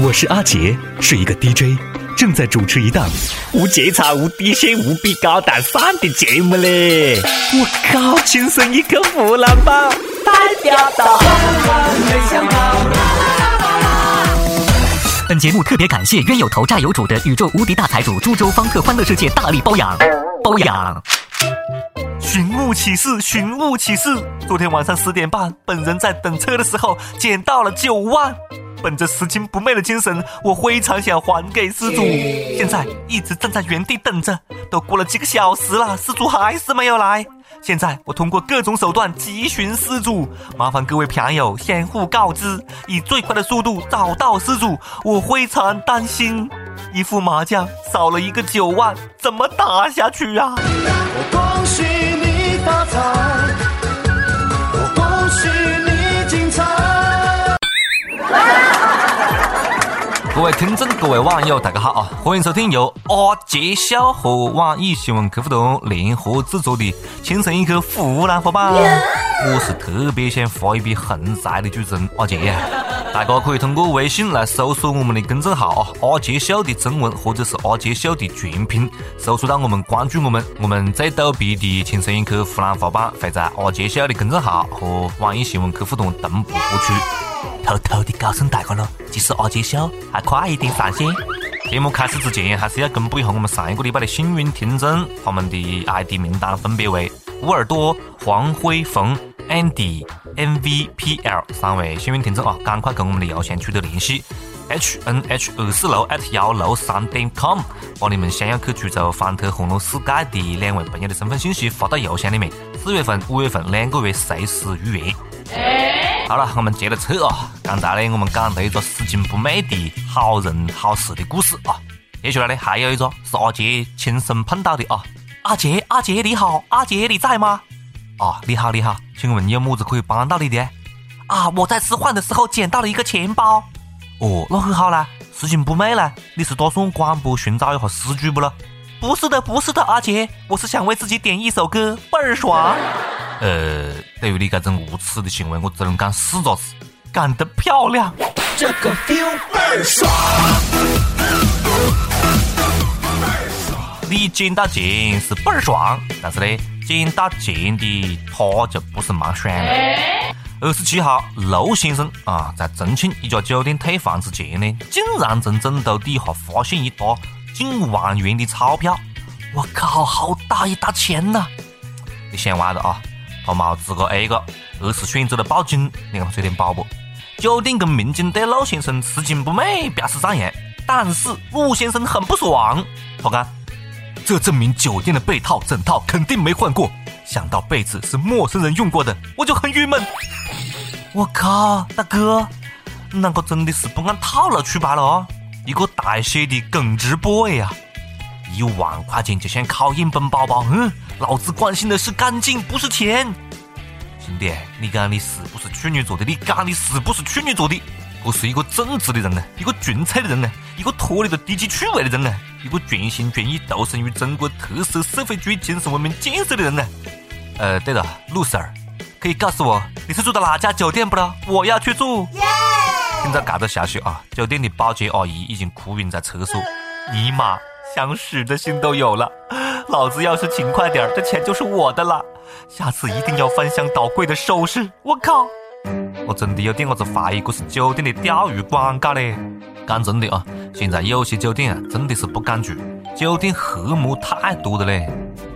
我是阿杰，是一个 DJ，正在主持一档无节操、无底线、无比高大上的节目嘞！我靠，亲生一个湖南宝，代表到。本节目特别感谢冤有头债有主的宇宙无敌大财主株洲方特欢乐世界大力包养，包养。寻物启事，寻物启事！昨天晚上十点半，本人在等车的时候捡到了九万。本着拾金不昧的精神，我非常想还给失主。现在一直站在原地等着，都过了几个小时了，失主还是没有来。现在我通过各种手段急寻失主，麻烦各位朋友相互告知，以最快的速度找到失主。我非常担心，一副麻将少了一个九万，怎么打下去啊？位听众，各位网友，大家好啊！欢迎收听由阿杰笑和网易新闻客户端联合制作的《亲生一个湖南话版》。我是特别想发一笔横财的主持人阿杰啊！大家可以通过微信来搜索我们的公众号啊，阿杰秀的中文或者是阿杰秀的全拼，搜索到我们，关注我们。我们最逗逼的《亲生一刻湖南话版》会在阿杰秀的公众号和网易新闻客户端同步播出。偷偷的告诉大家了，其实阿杰秀还快一点上线。节目开始之前，还是要公布一下我们上一个礼拜的幸运听众，他们的 ID 名单分别为乌尔多、黄辉峰、Andy、MVPL 三位幸运听众啊！赶快跟我们的邮箱取得联系，hnh 二四六幺六三点 com，把你们想要去株洲方特欢乐世界的两位朋友的身份信息发到邮箱里面。四月份、五月份两个月随时预约。好了，我们接着扯啊！刚才呢，我们讲了一个拾金不昧的好人好事的故事啊。接下来呢，还有一个是阿杰亲身碰到的啊。阿杰，阿杰你好，阿杰你在吗？啊，你好你好，请问有么子可以帮到你的？啊，我在吃饭的时候捡到了一个钱包。哦，那很好啦，拾金不昧啦。你是打算广播寻找一下失主不咯？不是的，不是的，阿杰，我是想为自己点一首歌，倍儿爽。呃，对于你这种无耻的行为，我只能讲四个字：干得漂亮！这个 feel 倍儿爽。你捡到钱是倍儿爽，但是呢，捡到钱的他就不是蛮爽了。二十七号，陆先生啊，在重庆一家酒店退房之前呢，竟然从枕头底下发现一沓近万元的钞票。我靠，好大一沓钱呐！你想歪了啊？他冇自个 A 个，而是选择了报警。你看这点宝不？酒店跟民警对陆先生拾金不昧表示赞扬，但是陆先生很不爽。他讲，这证明酒店的被套枕套肯定没换过。想到被子是陌生人用过的，我就很郁闷。我靠，大哥，那个真的是不按套路出牌了哦！一个大写的耿直 boy 呀！一万块钱就想考验本宝宝？嗯，老子关心的是干净，不是钱。兄弟，你讲你是不是处女座的？你讲你是不是处女座的？我是一个正直的人呢，一个纯粹的人呢，一个脱离了低级趣味的人呢，一个全心全意投身于中国特色社会主义精神文明建设的人呢。呃，对了，陆 Sir，可以告诉我你是住的哪家酒店不咯？我要去住。听到这个消息啊，酒店的保洁阿姨已经哭晕在厕所。尼玛！想死的心都有了，老子要是勤快点这钱就是我的了。下次一定要翻箱倒柜的收拾。我靠，我真的有点子怀疑这是酒店的钓鱼广告嘞。讲真的啊，现在有些酒店啊，真的是不敢住，酒店黑幕太多了嘞。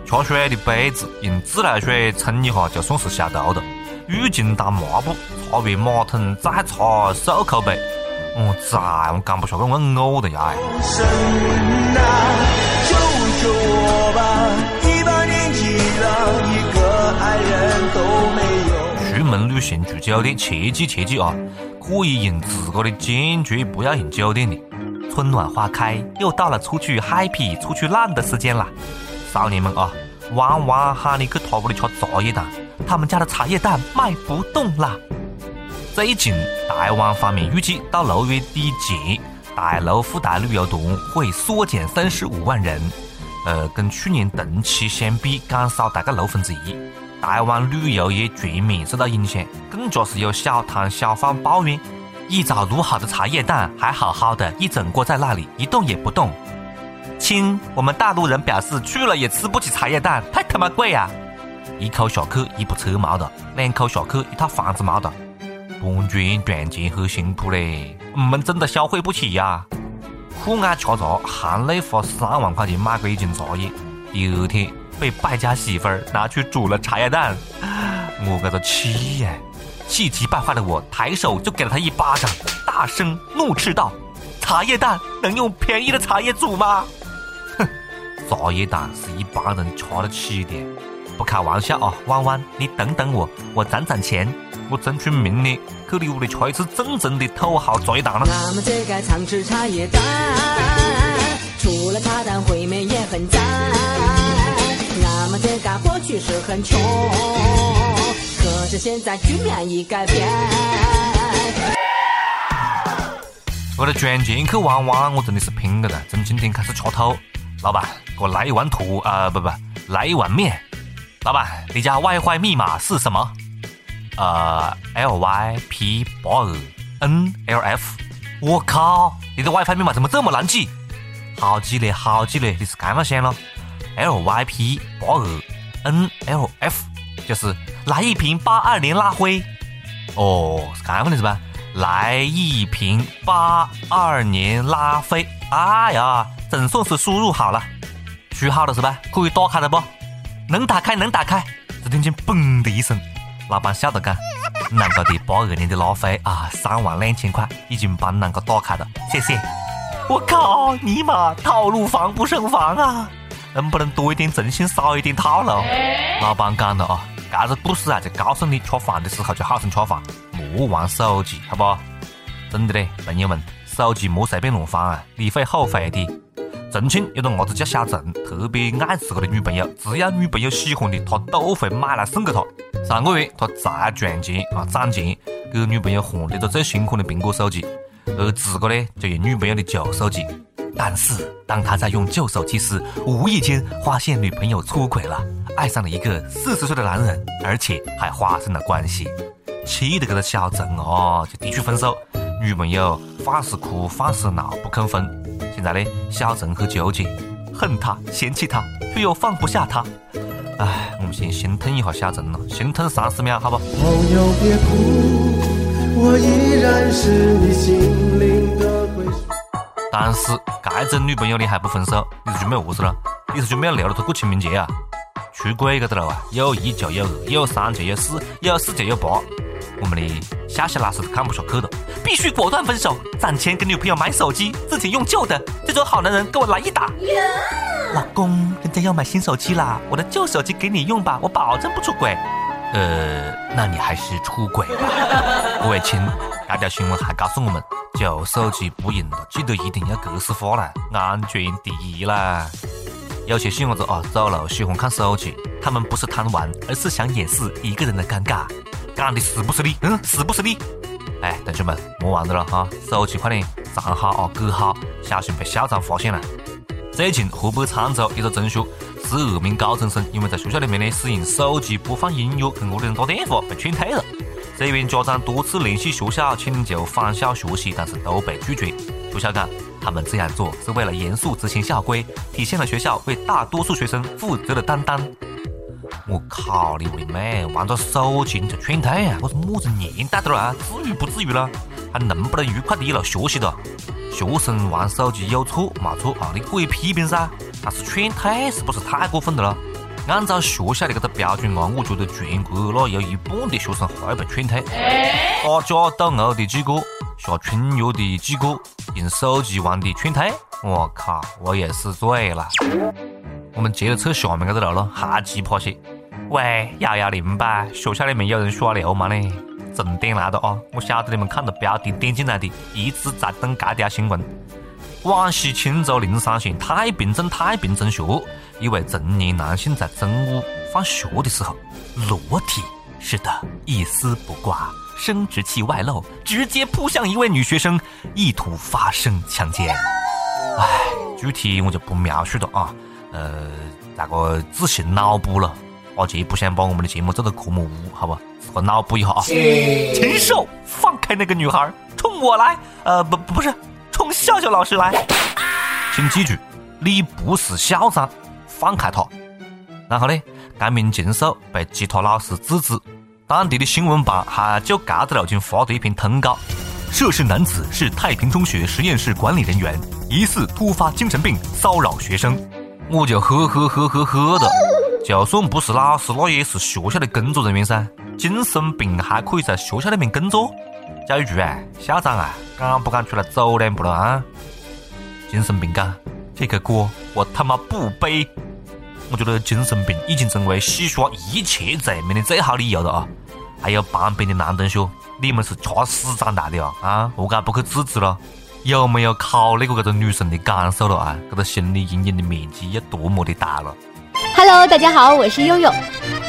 缺水的杯子用自来水冲一下就算是消毒的，浴巾当抹布，擦完马桶再擦漱口杯。我咋我讲不出来，我呕的呀！出门旅行住酒店，切记切记啊！可以用自个的坚决不要用酒店的。春暖花开，又到了出去 happy、出去浪的时间了。少年们啊，弯弯喊你去他屋里吃茶叶蛋，他们家的茶叶蛋卖不动了。最近，台湾方面预计到六月底前，大陆赴台旅游团会缩减三十五万人，呃，跟去年同期相比减少大概六分之一。台湾旅游业全面受到影响，更加是有小摊小贩抱怨：一早卤好的茶叶蛋还好好的一整锅在那里一动也不动。亲，我们大陆人表示去了也吃不起茶叶蛋，太他妈贵呀！一口下去一部车毛的，两口下去一套房子毛的。搬砖赚钱很辛苦嘞，我们真的消费不起呀。苦爱吃茶，含泪花三万块钱买过一斤茶叶，第二天被败家媳妇儿拿去煮了茶叶蛋，我这个气呀！气急败坏的我抬手就给了他一巴掌，大声怒斥道：“茶叶蛋能用便宜的茶叶煮吗？哼，茶叶蛋是一般人吃得起的。不开玩笑啊，弯弯，你等等我，我攒攒钱，我争取明年去你屋里吃一次真正的土豪茶叶蛋了。”俺们这个常吃茶叶蛋，除了茶蛋烩面也很赞。俺们这个过去是很穷。可是现在局面已改变。为了赚钱去玩玩，我真的是拼了的。从今天开始吃土，老板给我来一碗土啊，不不，来一碗面。老板，你家 WiFi 密码是什么？呃，LYP 八二 NLF。我靠，你的 WiFi 密码怎么这么难记？好记嘞，好记嘞，你是干嘛想了？LYP 八二 NLF 就是来一瓶八二年拉灰。哦，是干嘛的是吧？来一瓶八二年拉菲。哎呀，总算是输入好了，输好了是吧？可以打开了不？能打开，能打开。只听见嘣的一声，老板笑着讲：“啷个的八二年的拉菲啊，三万两千块，已经帮啷个打开了，谢谢。”我靠，尼玛，套路防不胜防啊！能不能多一点诚信，少一点套路？老板讲了啊，这个故事啊，就告诉你吃饭的时候就好生吃饭，莫玩手机，好不？真的嘞，朋友们，手机莫随便乱放啊，你会后悔的。重庆有个伢子叫小陈，特别爱自个的女朋友，只要女朋友喜欢的，他都会买来送给她。上个月他才赚钱啊，攒钱给女朋友换了个最新款的苹果手机，而自个呢就用女朋友的旧手机。但是当他在用旧手机时，无意间发现女朋友出轨了，爱上了一个四十岁的男人，而且还发生了关系，气得这个小陈哦就提出分手。女朋友放是哭放是闹不肯分。现在呢，小陈很纠结，恨他嫌弃他，却又放不下他。唉，我们先心疼一下小陈了，心疼三十秒，好不？朋友别哭，我依然是你心灵的归属。但是，这种女朋友你还不分手，你是准备何事了？你是准备要留着她过清明节啊？出轨个的了啊？有一就有二，有三就有四，有四就有八。我们的夏夏老师看不下去了，必须果断分手，攒钱给女朋友买手机，自己用旧的。这种好男人，给我来一打！老公，人家要买新手机啦，我的旧手机给你用吧，我保证不出轨。呃，那你还是出轨吧。各位亲，这条新闻还告诉我们，旧手机不用了，记得一定要格式化啦，安全第一啦。有些小伙子啊，走路喜欢看手机，他们不是贪玩，而是想掩饰一个人的尴尬。讲的是不是你？嗯，是不是你？哎，同学们，莫玩着了哈，手机快点藏好啊，隔好，小心被校长发现了。最近，河北沧州一个中学，十二名高中生因为在学校里面呢使用手机播放音乐，跟屋里人打电话，被劝退了。虽然家长多次联系学校请求返校学习，但是都被拒绝。学校讲，他们这样做是为了严肃执行校规，体现了学校为大多数学生负责的担当。我靠！你我的妹，玩着手机就劝退啊！我是么子年代的了啊？至于不至于了？还能不能愉快的一路学习的？学生玩手机有错没错啊？你可以批评噻，但是劝退是不是太过分的了？按照学校的这个标准啊，我觉得全国那有一半的学生会被劝退。打架斗殴的几个，下春药的记过，用手机玩的劝退。我靠！我也是醉了。我们接着扯下面这个楼了，还奇葩些。喂，幺幺零吧，学校里面有人耍流氓嘞！重点来了啊！我晓得你们看到标题点进来的，一直在等这条新闻。广西钦州灵山县太平镇太平中学，一位成年男性在中午放学的时候裸体，是的，一丝不挂，生殖器外露，直接扑向一位女学生，意图发生强奸。哎，具体我就不描述了啊，呃，大个自行脑补了。阿杰不想把我们的节目做得这么污，好吧？自个脑补一下啊！禽兽，放开那个女孩，冲冲我来，呃，不不是，冲笑笑老师来。请记住，你不是校长，放开他。然后呢，该名禽兽被吉他老师制止，当地的新闻办还就搿子路径发了一篇通告。涉事男子是太平中学实验室管理人员，疑似突发精神病骚扰学生。我就呵呵呵呵呵的，就算不是老师，那也是学校的工作人员噻。精神病还可以在学校里面工作？教育局啊，校长啊，敢不敢出来走两步了啊？精神病感，这个锅我他妈不背。我觉得精神病已经成为洗刷一切罪名的最好理由了啊！还有旁边的男同学，你们是吃屎长大的啊？啊，何解不去制止了？有没有考虑过这个女生的感受了啊？这个心理阴影的面积有多么的大了？Hello，大家好，我是悠悠，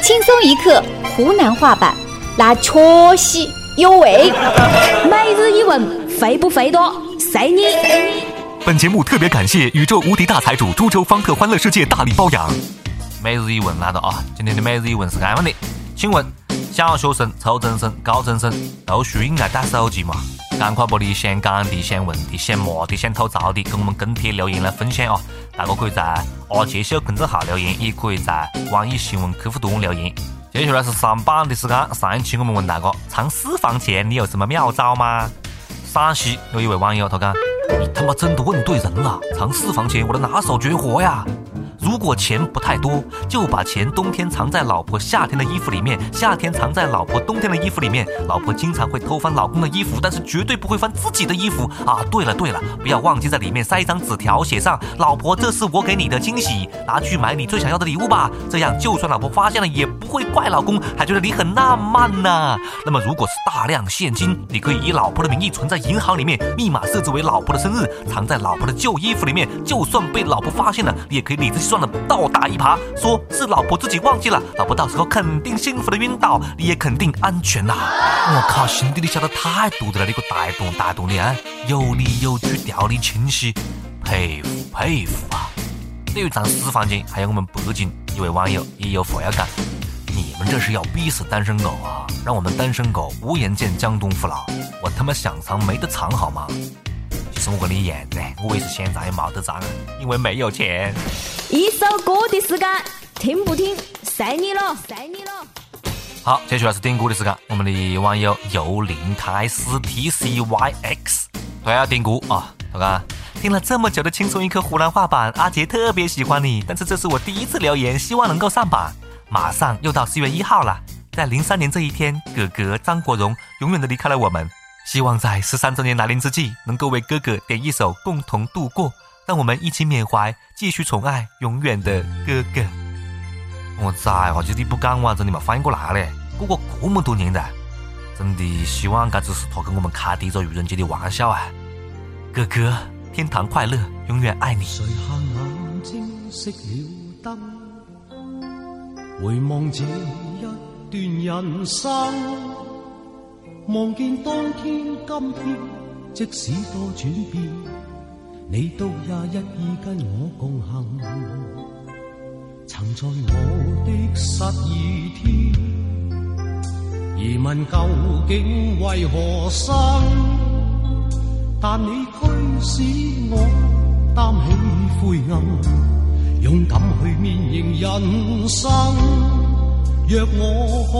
轻松一刻湖南话版，那确实有味。每日一问，肥不肥多？随你。本节目特别感谢宇宙无敌大财主株洲方特欢乐世界大力包养。每日一问来了啊！今天的每日一问是这样的，请问小学生、初中生、高中生读书应该带手机吗？赶快把你想讲的、想问的、想骂的、想吐槽的，跟我们跟帖留言来分享啊！大家可以在阿杰秀公众号留言，也可以在网易新闻客户端留言。接下来是上榜的时间，上一期我们问大家，藏私房钱你有什么妙招吗？陕西有一位网友他讲。你他妈真的问对人了，藏私房钱，我的拿手绝活呀！如果钱不太多，就把钱冬天藏在老婆夏天的衣服里面，夏天藏在老婆冬天的衣服里面。老婆经常会偷翻老公的衣服，但是绝对不会翻自己的衣服啊！对了对了，不要忘记在里面塞一张纸条，写上“老婆，这是我给你的惊喜，拿去买你最想要的礼物吧”。这样就算老婆发现了，也不会怪老公，还觉得你很浪漫呢。那么如果是大量现金，你可以以老婆的名义存在银行里面，密码设置为老婆的生日，藏在老婆的旧衣服里面。就算被老婆发现了，你也可以理直气。壮倒打一耙，说是老婆自己忘记了，老婆到时候肯定幸福的晕倒，你也肯定安全呐！我靠，兄弟，你晓得太多的了，你个大段大段的啊，有理有据，条理清晰，佩服佩服啊！对于藏私房钱，还有我们北京一位网友也有话要讲，你们这是要逼死单身狗啊？让我们单身狗无颜见江东父老，我他妈想藏没得藏好吗？其实我跟你一样的，我也是现在也没得藏，因为没有钱。一首歌的时间，听不听，随你了，随你了。好，接下来是点歌的时间。我们的网友由零开始 T C Y X，他要点歌啊！他讲听了这么久的轻松一刻湖南话版，阿杰特别喜欢你，但是这是我第一次留言，希望能够上榜。马上又到四月一号了，在零三年这一天，哥哥张国荣永远的离开了我们。希望在十三周年来临之际，能够为哥哥点一首《共同度过》。让我们一起缅怀，继续宠爱永远的哥哥。我崽话，就你不讲哇，真的没反应过来嘞。过过这么多年了，真的希望这只是他跟我们开的一个愚人节的玩笑啊。哥哥，天堂快乐，永远爱你。垂下眼睛，熄了灯，回望这一段人生，望见当天今天，即使多转变。你都也一意跟我共行，曾在我的失意天，疑问究竟为何生？但你驱使我担起灰暗，勇敢去面迎人生。若我可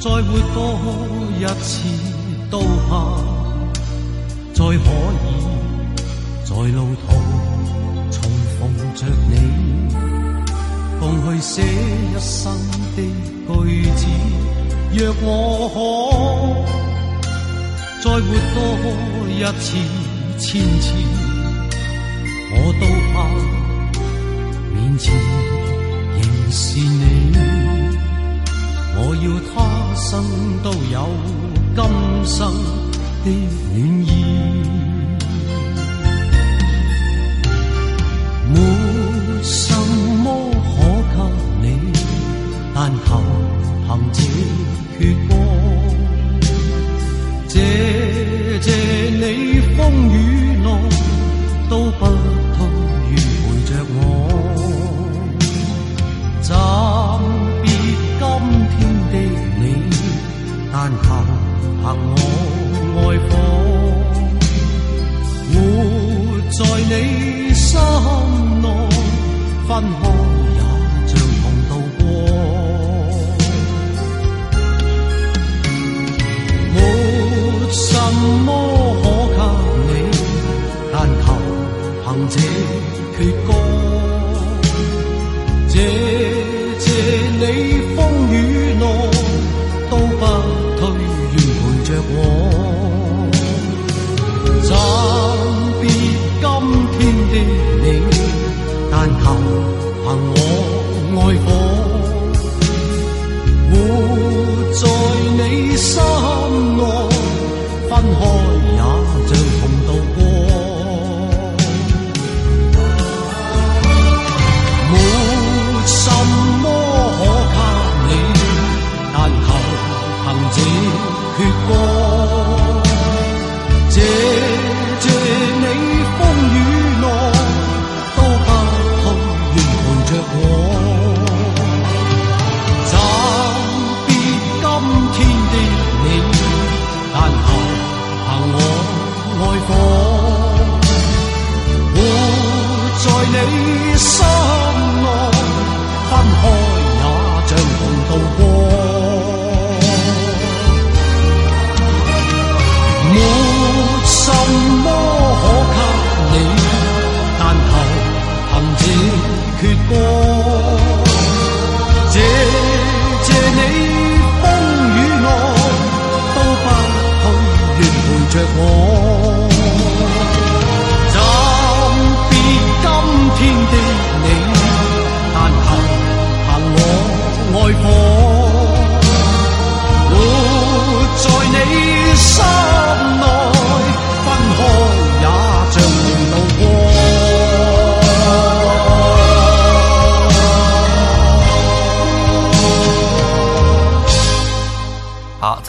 再活多一次，都怕。再可以在路途重逢着你，共去写一生的句子。若我可再活多一次、千次，我都怕面前仍是你。我要他生都有今生。的暖意，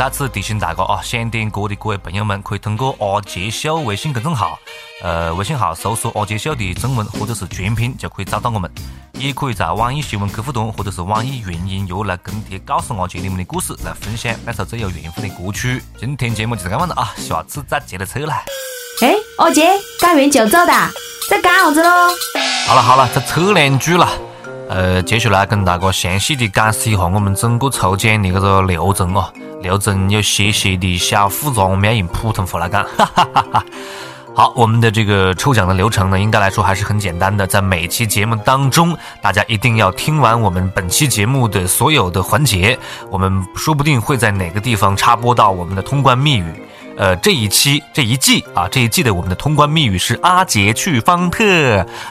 再次提醒大家啊，想点歌的各位朋友们，可以通过阿杰秀微信公众号，呃，微信号搜索阿杰秀的中文或者是全拼，就可以找到我们。也可以在网易新闻客户端或者是网易云音乐来跟帖，告诉阿杰你们的故事，来分享那首最有缘分的歌曲。今天节目就是这样了啊，下次再接着扯来。哎，阿杰，干完就走哒，在干啥子喽？好了好了，再扯两句了。呃，接下来跟大家详细的解释一下我们整个抽奖的这个流程哦。流程有些些的小复杂，我们要用普通话来讲。哈哈哈哈。好，我们的这个抽奖的流程呢，应该来说还是很简单的。在每期节目当中，大家一定要听完我们本期节目的所有的环节，我们说不定会在哪个地方插播到我们的通关密语。呃，这一期这一季啊，这一季的我们的通关密语是阿杰去方特。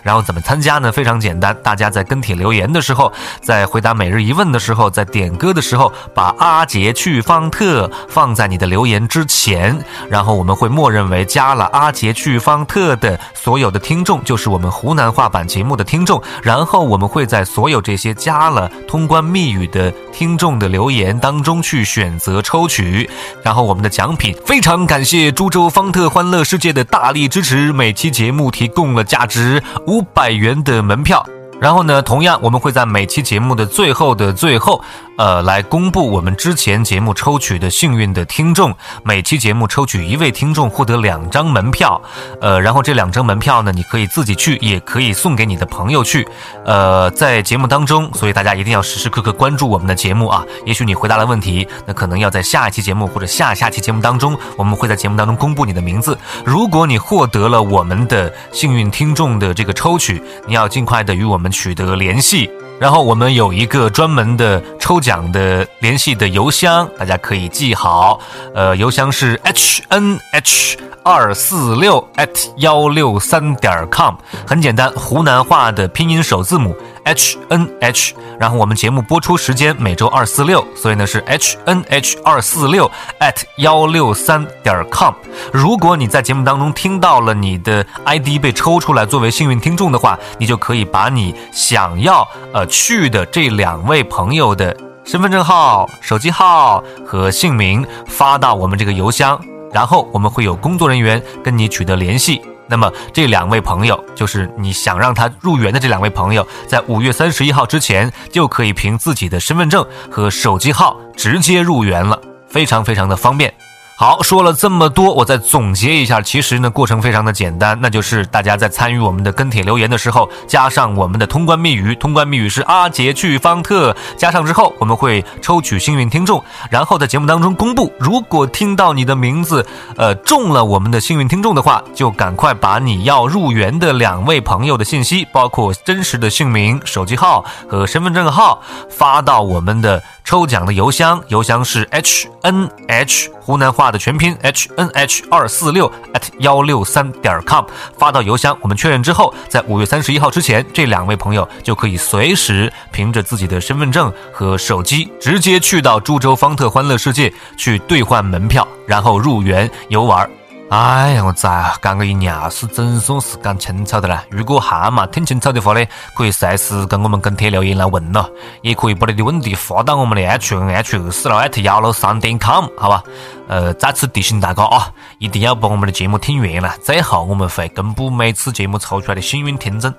然后怎么参加呢？非常简单，大家在跟帖留言的时候，在回答每日一问的时候，在点歌的时候，把阿杰去方特放在你的留言之前，然后我们会默认为加了阿杰去方特的所有的听众就是我们湖南话版节目的听众，然后我们会在所有这些加了通关密语的听众的留言当中去选择抽取，然后我们的奖品非常。感谢株洲方特欢乐世界的大力支持，每期节目提供了价值五百元的门票。然后呢，同样我们会在每期节目的最后的最后，呃，来公布我们之前节目抽取的幸运的听众。每期节目抽取一位听众，获得两张门票。呃，然后这两张门票呢，你可以自己去，也可以送给你的朋友去。呃，在节目当中，所以大家一定要时时刻刻关注我们的节目啊。也许你回答了问题，那可能要在下一期节目或者下下期节目当中，我们会在节目当中公布你的名字。如果你获得了我们的幸运听众的这个抽取，你要尽快的与我们取得联系。然后我们有一个专门的抽奖的联系的邮箱，大家可以记好。呃，邮箱是 h n h 二四六 at 幺六三点 com，很简单，湖南话的拼音首字母 h n h。然后我们节目播出时间每周二四六，所以呢是 h n h 二四六 at 幺六三点 com。如果你在节目当中听到了你的 ID 被抽出来作为幸运听众的话，你就可以把你想要呃去的这两位朋友的身份证号、手机号和姓名发到我们这个邮箱，然后我们会有工作人员跟你取得联系。那么这两位朋友，就是你想让他入园的这两位朋友，在五月三十一号之前就可以凭自己的身份证和手机号直接入园了，非常非常的方便。好，说了这么多，我再总结一下，其实呢，过程非常的简单，那就是大家在参与我们的跟帖留言的时候，加上我们的通关密语，通关密语是阿杰去方特，加上之后，我们会抽取幸运听众，然后在节目当中公布。如果听到你的名字，呃，中了我们的幸运听众的话，就赶快把你要入园的两位朋友的信息，包括真实的姓名、手机号和身份证号，发到我们的抽奖的邮箱，邮箱是 h n h 湖南话的全拼 h n h 二四六 at 幺六三点 com，发到邮箱，我们确认之后，在五月三十一号之前，这两位朋友就可以随时凭着自己的身份证和手机，直接去到株洲方特欢乐世界去兑换门票，然后入园游玩。哎呀，我咋讲个一尿是总算是讲清楚的啦。如果还没听清楚的话呢，可以随时跟我们跟帖留言来问咯，也可以把你的问题发到我们的 h n h 二四六 at 幺六三点 com，好吧？呃，再次提醒大家啊，一定要把我们的节目听完了，最后我们会公布每次节目抽出来的幸运听众。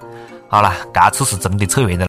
好了，这次是真的扯远了。